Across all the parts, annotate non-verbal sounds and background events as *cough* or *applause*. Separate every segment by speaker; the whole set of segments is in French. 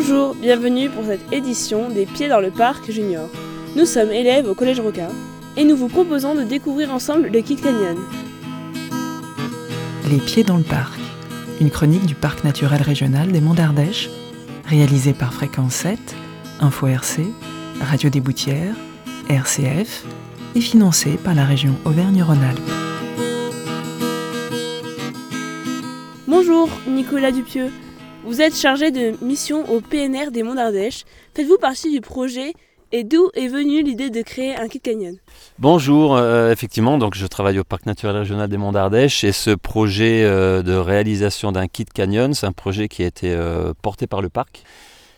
Speaker 1: Bonjour, bienvenue pour cette édition des Pieds dans le Parc Junior. Nous sommes élèves au Collège Roca et nous vous proposons de découvrir ensemble le Kit Canyon.
Speaker 2: Les Pieds dans le Parc, une chronique du Parc naturel régional des Monts d'Ardèche, réalisée par Fréquence 7, Info RC, Radio des Boutières, RCF et financée par la région Auvergne-Rhône-Alpes.
Speaker 1: Bonjour, Nicolas Dupieux. Vous êtes chargé de mission au PNR des Monts d'Ardèche. Faites-vous partie du projet et d'où est venue l'idée de créer un Kit Canyon?
Speaker 3: Bonjour, euh, effectivement, donc je travaille au Parc naturel régional des Monts d'Ardèche et ce projet euh, de réalisation d'un Kit Canyon, c'est un projet qui a été euh, porté par le parc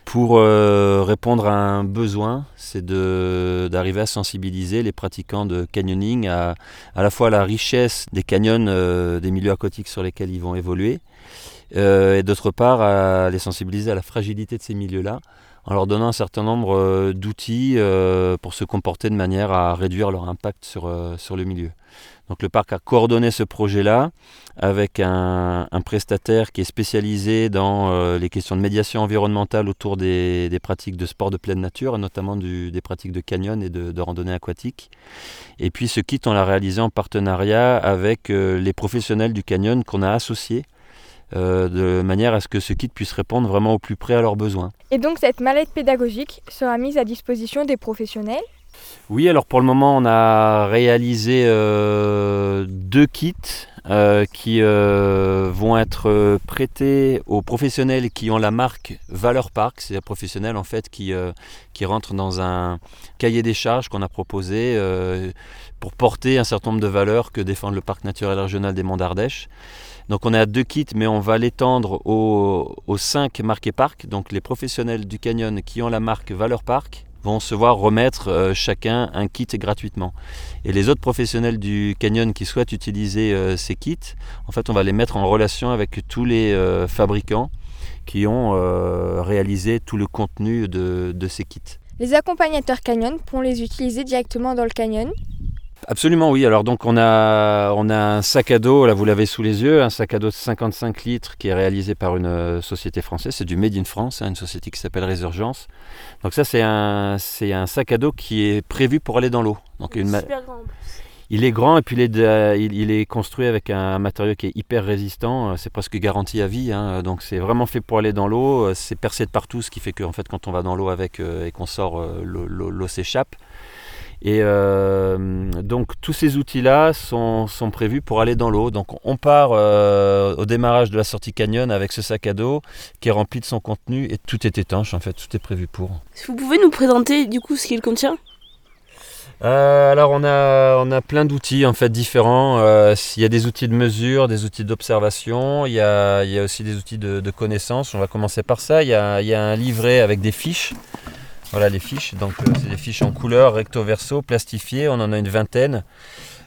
Speaker 3: pour répondre à un besoin, c'est d'arriver à sensibiliser les pratiquants de canyoning à, à la fois la richesse des canyons, des milieux aquatiques sur lesquels ils vont évoluer, et d'autre part à les sensibiliser à la fragilité de ces milieux-là en leur donnant un certain nombre euh, d'outils euh, pour se comporter de manière à réduire leur impact sur, euh, sur le milieu. Donc le parc a coordonné ce projet-là avec un, prestataire qui est spécialisé dans les questions de médiation environnementale autour des, pratiques de sport de pleine nature, et notamment des pratiques de canyon et de, de, randonnée aquatique. Et puis ce kit, on l'a réalisé en partenariat avec les professionnels du canyon qu'on a associés euh, de manière à ce que ce kit puisse répondre vraiment au plus près à leurs besoins.
Speaker 4: Et donc cette mallette pédagogique sera mise à disposition des professionnels?
Speaker 3: Oui, alors pour le moment on a réalisé euh, deux kits euh, qui vont être prêtés aux professionnels qui ont la marque Valeur Park. C'est des professionnels en fait qui, qui rentrent dans un cahier des charges qu'on a proposé pour porter un certain nombre de valeurs que défend le parc naturel régional des Monts d'Ardèche. Donc on est à deux kits, mais on va l'étendre aux, cinq marqués parc. Donc les professionnels du canyon qui ont la marque Valeur Park vont se voir remettre euh, chacun un kit gratuitement. Et les autres professionnels du canyon qui souhaitent utiliser euh, ces kits, en fait on va les mettre en relation avec tous les euh, fabricants qui ont réalisé tout le contenu de, de ces kits.
Speaker 4: Les accompagnateurs canyon pourront les utiliser directement dans le canyon
Speaker 3: Absolument oui. Alors donc on a, on a un sac à dos, là vous l'avez sous les yeux, un sac à dos de 55 litres qui est réalisé par une euh, société française, c'est du Made in France, hein, une société qui s'appelle Résurgence. Donc ça c'est un, c'est un sac à dos qui est prévu pour aller dans l'eau.
Speaker 1: Donc il est super grand.
Speaker 3: Il est grand et puis il est, il, est, construit avec un matériau qui est hyper résistant, c'est presque garanti à vie, hein. donc c'est vraiment fait pour aller dans l'eau, c'est percé de partout, ce qui fait qu'en fait quand on va dans l'eau avec euh, et qu'on sort, euh, l'eau s'échappe. Et euh, donc tous ces outils-là sont, prévus pour aller dans l'eau. Donc on part euh, au démarrage de la sortie canyon avec ce sac à dos qui est rempli de son contenu et tout est étanche en fait, tout est prévu pour.
Speaker 1: Vous pouvez nous présenter du coup ce qu'il contient?
Speaker 3: Euh, alors on a, on a plein d'outils en fait différents. il y a des outils de mesure, des outils d'observation, il, y a, aussi des outils de, connaissance. On va commencer par ça. il y a un livret avec des fiches voilà les fiches. Donc euh, c'est des fiches en couleur, recto verso, plastifiées. On en a une vingtaine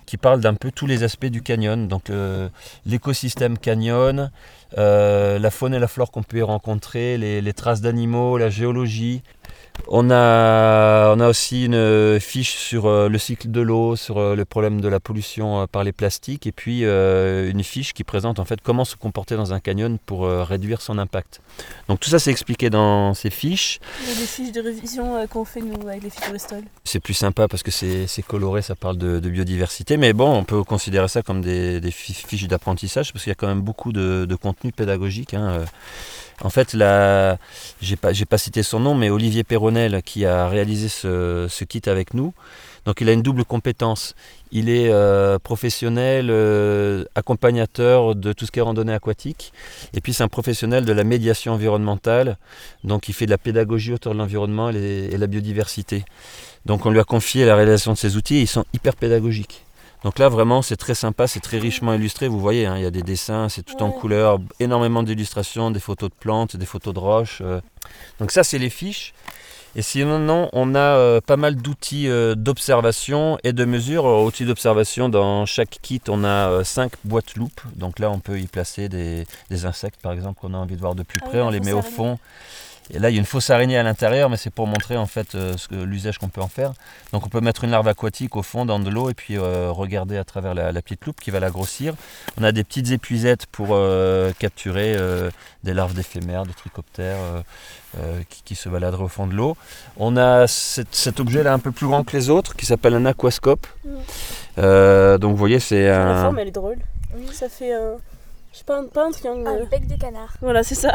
Speaker 3: qui parlent d'un peu tous les aspects du canyon. Donc euh, l'écosystème canyon, euh, la faune et la flore qu'on peut y rencontrer, les traces d'animaux, la géologie, on a, on a aussi une fiche sur euh, le cycle de l'eau, sur euh, le problème de la pollution euh, par les plastiques, et puis une fiche qui présente en fait comment se comporter dans un canyon pour réduire son impact. Donc tout ça c'est expliqué dans ces fiches.
Speaker 1: Il y a des fiches de révision qu'on fait nous avec les fiches Bristol.
Speaker 3: C'est plus sympa parce que c'est coloré, ça parle de, biodiversité, mais bon, on peut considérer ça comme des, fiches d'apprentissage parce qu'il y a quand même beaucoup de, contenu pédagogique. Hein, en fait, je j'ai pas, pas cité son nom, mais Olivier Qui a réalisé ce, kit avec nous. Donc il a une double compétence. Il est euh, professionnel, euh, accompagnateur de tout ce qui est randonnée aquatique. Et puis c'est un professionnel de la médiation environnementale. Donc il fait de la pédagogie autour de l'environnement et, et la biodiversité. Donc on lui a confié la réalisation de ces outils et ils sont hyper pédagogiques. Donc là, vraiment, c'est très sympa, c'est très richement illustré. Vous voyez, hein, il y a des dessins, c'est tout en couleur, énormément d'illustrations, des photos de plantes, des photos de roches. Euh. Donc ça, c'est les fiches. Et sinon, on a euh, pas mal d'outils euh, d'observation et de mesure. outils d'observation, dans chaque kit, on a 5 boîtes loupes. Donc là, on peut y placer des, insectes, par exemple, qu'on a envie de voir de plus ah près. on les met au fond. Et là, il y a une fausse araignée à l'intérieur, mais c'est pour montrer en fait euh, l'usage qu'on peut en faire. Donc on peut mettre une larve aquatique au fond dans de l'eau et puis euh, regarder à travers la, la petite loupe qui va la grossir. On a des petites épuisettes pour euh, capturer des larves d'éphémères, de trichoptères qui, qui se baladeraient au fond de l'eau. On a cet, cet objet là un peu plus grand que les autres qui s'appelle un aquascope. Donc vous voyez, c'est
Speaker 1: La
Speaker 3: un.
Speaker 1: forme, elle est drôle. Ça fait. Je sais pas, un- pas un triangle.
Speaker 4: Un bec de canard.
Speaker 1: Voilà, c'est ça.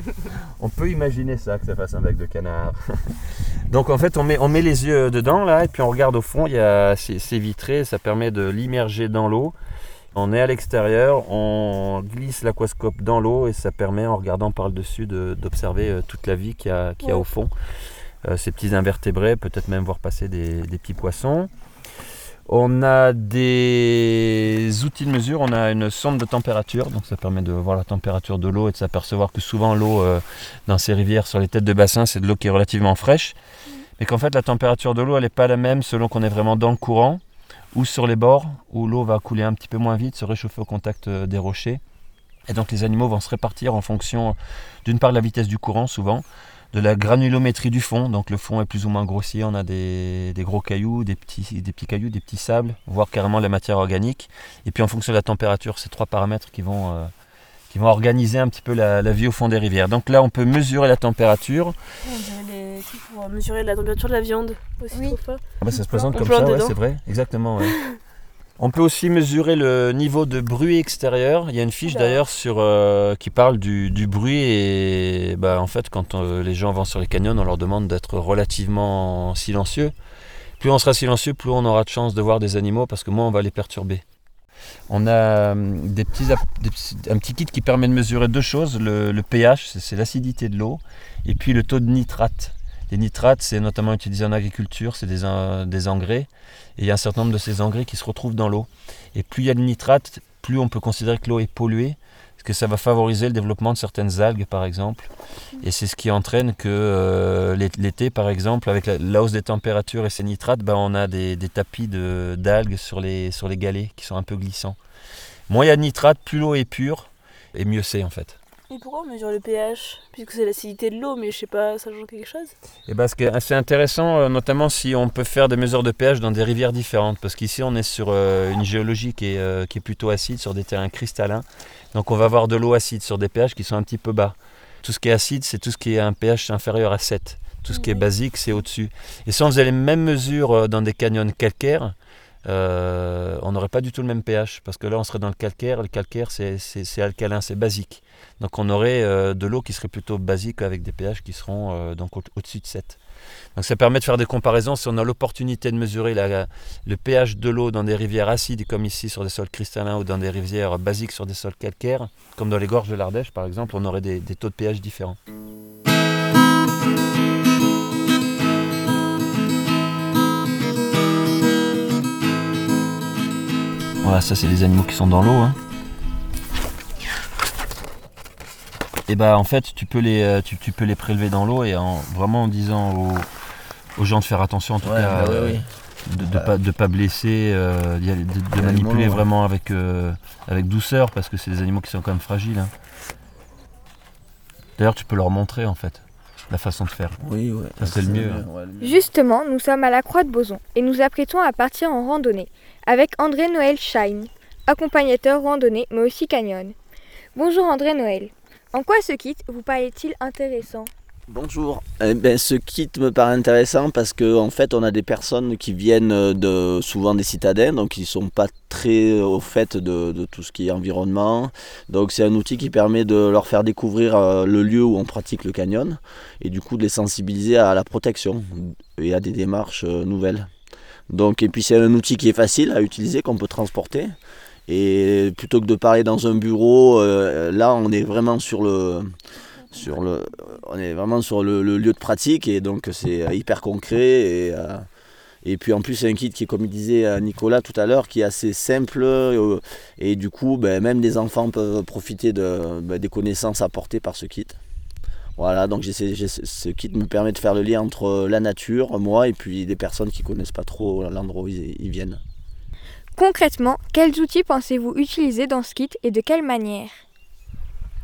Speaker 1: *laughs*
Speaker 3: On peut imaginer ça, que ça fasse un bec de canard. *laughs* Donc en fait, on met, on met les yeux dedans là, et puis on regarde au fond, il y a, c'est, c'est vitré, ça permet de l'immerger dans l'eau. On est à l'extérieur, on glisse l'aquascope dans l'eau et ça permet, en regardant par le dessus, de- d'observer euh, toute la vie qu'il y a, y au fond. Euh, ces petits invertébrés, peut-être même voir passer des, des petits poissons. On a des outils de mesure, on a une sonde de température, donc ça permet de voir la température de l'eau et de s'apercevoir que souvent l'eau euh, dans ces rivières sur les têtes de bassin, c'est de l'eau qui est relativement fraîche, mais qu'en fait la température de l'eau elle n'est pas la même selon qu'on est vraiment dans le courant ou sur les bords où l'eau va couler un petit peu moins vite, se réchauffer au contact euh, des rochers. Et donc les animaux vont se répartir en fonction d'une part de la vitesse du courant souvent, de la granulométrie du fond, donc le fond est plus ou moins grossier, on a des, des gros cailloux, des petits, des petits cailloux, des petits sables, voire carrément la matière organique. Et puis en fonction de la température, ces trois paramètres qui vont, euh, qui vont organiser un petit peu la, la vie au fond des rivières. Donc là on peut mesurer la température.
Speaker 1: On dirait trucs pour mesurer la température de la viande aussi.
Speaker 4: Oui.
Speaker 1: trop.
Speaker 3: Ah bah, ça se présente
Speaker 1: On
Speaker 3: comme ça, ouais, c'est vrai, exactement. ouais. *laughs* On peut aussi mesurer le niveau de bruit extérieur. Il y a une fiche d'ailleurs sur euh, qui parle du, du bruit et bah, en fait quand euh, les gens vont sur les canyons, on leur demande d'être relativement silencieux. Plus on sera silencieux, plus on aura de chance de voir des animaux parce que moins on va les perturber. On a des petits, app- des petits- un petit kit qui permet de mesurer deux choses le, le pH, c'est l'acidité de l'eau, et puis le taux de nitrate. Les nitrates, c'est notamment utilisé en agriculture, c'est des, des engrais. Et il y a un certain nombre de ces engrais qui se retrouvent dans l'eau. Et plus il y a de nitrates, plus on peut considérer que l'eau est polluée, parce que ça va favoriser le développement de certaines algues, par exemple. Et c'est ce qui entraîne que euh, l'é- l'été, par exemple, avec la, hausse des températures et ces nitrates, ben, on a des, des tapis d'algues sur les, sur les galets qui sont un peu glissants. Moins il y a de nitrates, plus l'eau est pure, et mieux c'est en fait.
Speaker 1: Et pourquoi on mesure le pH Puisque c'est l'acidité de l'eau, mais je sais pas, ça change quelque chose
Speaker 3: Et parce que c'est intéressant, euh, notamment si on peut faire des mesures de pH dans des rivières différentes, parce qu'ici on est sur euh, une géologie qui est, euh, qui est plutôt acide, sur des terrains cristallins. Donc on va avoir de l'eau acide sur des pH qui sont un petit peu bas. Tout ce qui est acide, c'est tout ce qui est un pH inférieur à 7. Tout ce qui est
Speaker 1: Oui.
Speaker 3: basique, c'est au-dessus. Et si on faisait les mêmes mesures dans des canyons calcaires, euh, on n'aurait pas du tout le même pH, parce que là on serait dans le calcaire, le calcaire c'est- alcalin, c'est basique. Donc on aurait euh, de l'eau qui serait plutôt basique avec des pH qui seront euh, donc au- au-dessus de 7. Donc ça permet de faire des comparaisons si on a l'opportunité de mesurer le pH de l'eau dans des rivières acides comme ici sur des sols cristallins ou dans des rivières basiques sur des sols calcaires, comme dans les gorges de l'Ardèche par exemple, on aurait des taux de pH différents. Voilà, ça c'est les animaux qui sont dans l'eau. hein. Et bah en fait tu peux les, euh, tu, tu peux les prélever dans l'eau et en, vraiment en disant aux, aux gens de faire attention en tout
Speaker 5: Ouais,
Speaker 3: cas
Speaker 5: bah
Speaker 3: euh,
Speaker 5: oui.
Speaker 3: de ne
Speaker 5: Bah.
Speaker 3: pas, de pas blesser, euh, de, manipuler vraiment avec, euh, avec douceur parce que c'est des animaux qui sont quand même fragiles. hein. D'ailleurs tu peux leur montrer en fait la façon de faire.
Speaker 5: Oui, ouais.
Speaker 3: Ça, c'est le mieux, hein.
Speaker 5: ouais, le mieux.
Speaker 4: Justement, nous sommes à la Croix de Boson et nous apprêtons à partir en randonnée avec André Noël Shine, accompagnateur randonnée mais aussi canyon. Bonjour André Noël. En quoi ce kit vous paraît-il intéressant?
Speaker 5: Bonjour. Eh ben, ce kit me paraît intéressant parce que en fait, on a des personnes qui viennent de souvent des citadins, donc ils sont pas très au fait de, tout ce qui est environnement. Donc c'est un outil qui permet de leur faire découvrir euh, le lieu où on pratique le canyon et du coup de les sensibiliser à la protection et à des démarches euh, nouvelles. Donc et puis c'est un outil qui est facile à utiliser qu'on peut transporter. Et plutôt que de parler dans un bureau, euh, là on est vraiment sur le on est vraiment sur le, lieu de pratique et donc c'est euh, hyper concret et, euh, et puis en plus c'est un kit qui est comme disait euh, Nicolas tout à l'heure qui est assez simple et du coup ben, même les enfants peuvent profiter ben, des connaissances apportées par ce kit. Voilà, donc ce kit me permet de faire le lien entre la nature, moi et puis des personnes qui connaissent pas trop l'endroit où ils viennent.
Speaker 4: Concrètement, quels outils pensez-vous utiliser dans ce kit et de quelle manière?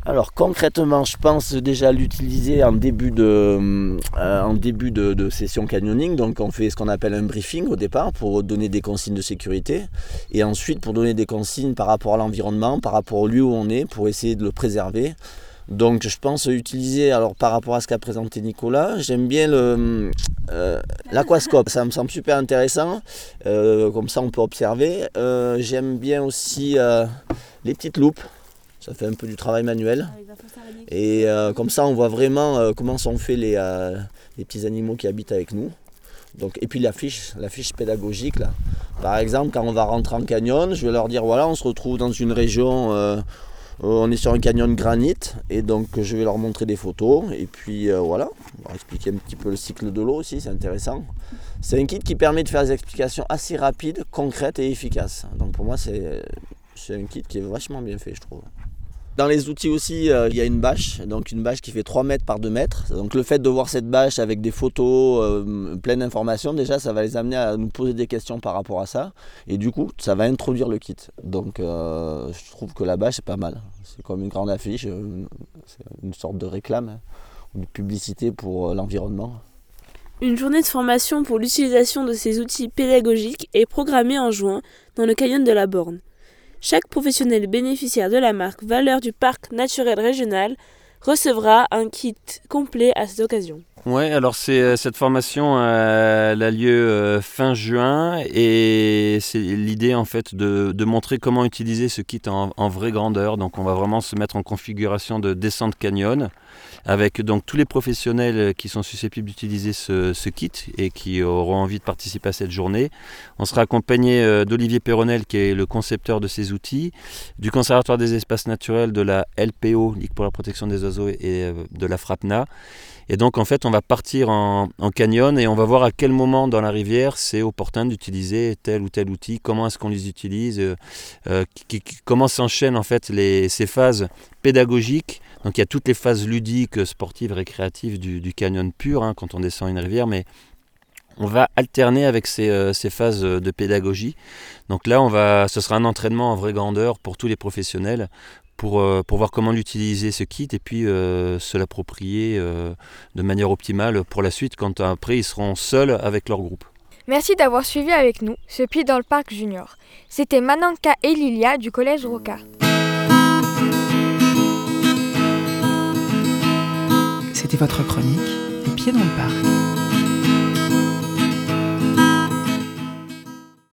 Speaker 5: Alors concrètement, je pense déjà l'utiliser en début de, euh, de, session canyoning. Donc on fait ce qu'on appelle un briefing au départ pour donner des consignes de sécurité et ensuite pour donner des consignes par rapport à l'environnement, par rapport au lieu où on est, pour essayer de le préserver. Donc je pense utiliser, alors par rapport à ce qu'a présenté Nicolas, j'aime bien le, euh, l'aquascope, ça me semble super intéressant, euh, comme ça on peut observer. j'aime bien aussi les petites loupes, ça fait un peu du travail manuel. Et euh, comme ça, on voit vraiment euh, comment sont faits les, euh, les, petits animaux qui habitent avec nous. Donc, et puis la fiche, la fiche pédagogique. Là. Par exemple, quand on va rentrer en canyon, je vais leur dire voilà, on se retrouve dans une région, on est sur un canyon granit, et donc je vais leur montrer des photos. Et puis voilà, on va expliquer un petit peu le cycle de l'eau aussi, c'est intéressant. C'est un kit qui permet de faire des explications assez rapides, concrètes et efficaces. Donc pour moi, c'est un kit qui est vachement bien fait, je trouve. Dans les outils aussi, euh, il y a une bâche, donc une bâche qui fait 3 mètres par 2 mètres. Donc le fait de voir cette bâche avec des photos, euh, pleines d'informations, déjà ça va les amener à nous poser des questions par rapport à ça. Et du coup, ça va introduire le kit. Donc euh, je trouve que la bâche est pas mal. C'est comme une grande affiche, c'est une sorte de réclame, hein, de publicité pour l'environnement.
Speaker 1: Une journée de formation pour l'utilisation de ces outils pédagogiques est programmée en juin dans le canyon de la Borne. Chaque professionnel bénéficiaire de la marque Valeur du Parc naturel régional recevra un kit complet à cette occasion.
Speaker 3: Oui, alors c'est, euh, cette formation a lieu euh, fin juin et c'est l'idée en fait de, montrer comment utiliser ce kit en, vraie grandeur. Donc on va vraiment se mettre en configuration de descente canyon avec donc tous les professionnels qui sont susceptibles d'utiliser ce, kit et qui auront envie de participer à cette journée. On sera accompagné euh, d'Olivier Perronel qui est le concepteur de ces outils, du Conservatoire des espaces naturels, de la LPO, Ligue pour la protection des oiseaux et euh, de la FRAPNA. Et donc en fait on va partir en, canyon et on va voir à quel moment dans la rivière c'est opportun d'utiliser tel ou tel outil, comment est-ce qu'on les utilise, euh, comment s'enchaînent en fait les, ces phases pédagogiques donc il y a toutes les phases ludiques, sportives, récréatives du, canyon pur hein, quand on descend une rivière, mais on va alterner avec ces, euh, phases de pédagogie. Donc là, on va, ce sera un entraînement en vraie grandeur pour tous les professionnels pour, euh, pour voir comment l'utiliser ce kit et puis euh, se l'approprier de manière optimale pour la suite quand après ils seront seuls avec leur groupe.
Speaker 4: Merci d'avoir suivi avec nous ce pied dans le parc junior. C'était Mananka et Lilia du collège Roca.
Speaker 2: C'était votre chronique Les pieds dans le parc.